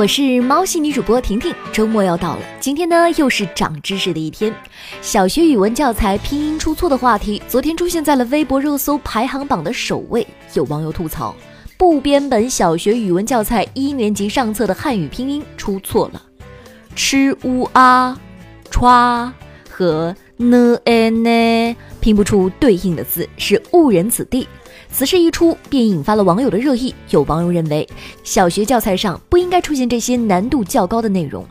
我是猫系女主播婷婷，周末要到了，今天呢又是长知识的一天。小学语文教材拼音出错的话题，昨天出现在了微博热搜排行榜的首位。有网友吐槽，部编本小学语文教材一年级上册的汉语拼音出错了，吃乌啊、歘和 n a n 拼不出对应的字，是误人子弟。此事一出，便引发了网友的热议。有网友认为，小学教材上不应该出现这些难度较高的内容；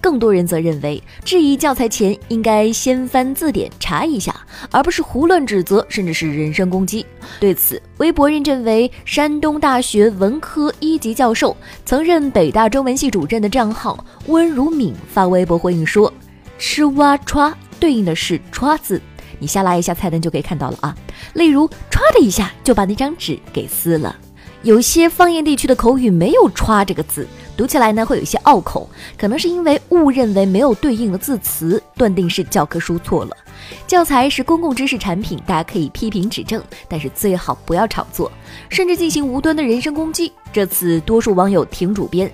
更多人则认为，质疑教材前应该先翻字典查一下，而不是胡乱指责，甚至是人身攻击。对此，微博认证为山东大学文科一级教授、曾任北大中文系主任的账号温如敏发微博回应说：“吃哇歘对应的是歘字。”你下拉一下菜单就可以看到了啊，例如歘的一下就把那张纸给撕了。有些方言地区的口语没有歘这个字，读起来呢会有些拗口，可能是因为误认为没有对应的字词，断定是教科书错了。教材是公共知识产品，大家可以批评指正，但是最好不要炒作，甚至进行无端的人身攻击。这次多数网友挺主编，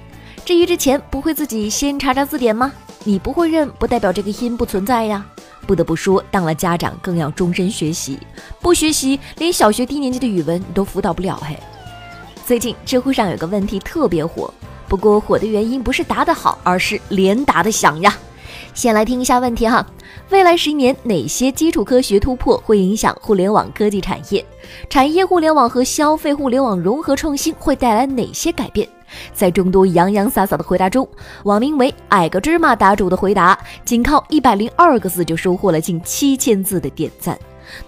至于之前不会自己先查查字典吗？你不会认，不代表这个音不存在呀。不得不说，当了家长更要终身学习，不学习连小学低年级的语文都辅导不了嘿。最近知乎上有个问题特别火，不过火的原因不是答得好，而是连答的响呀。先来听一下问题哈：未来十年哪些基础科学突破会影响互联网科技产业？产业互联网和消费互联网融合创新会带来哪些改变？在众多洋洋洒洒的回答中，网名为“矮个芝麻”答主的回答，仅靠一百零二个字就收获了近七千字的点赞。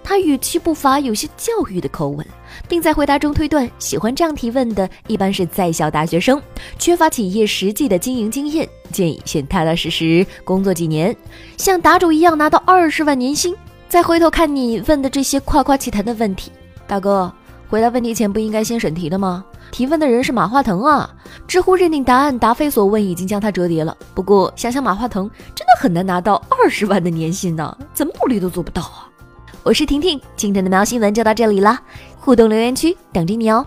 他语气不乏有些教育的口吻，并在回答中推断，喜欢这样提问的一般是在校大学生，缺乏企业实际的经营经验，建议先踏踏实实工作几年，像答主一样拿到二十万年薪，再回头看你问的这些夸夸其谈的问题。大哥，回答问题前不应该先审题的吗？提问的人是马化腾啊！知乎认定答案答非所问，已经将他折叠了。不过想想马化腾，真的很难拿到二十万的年薪呢，怎么努力都做不到啊！我是婷婷，今天的喵新闻就到这里了，互动留言区等着你哦。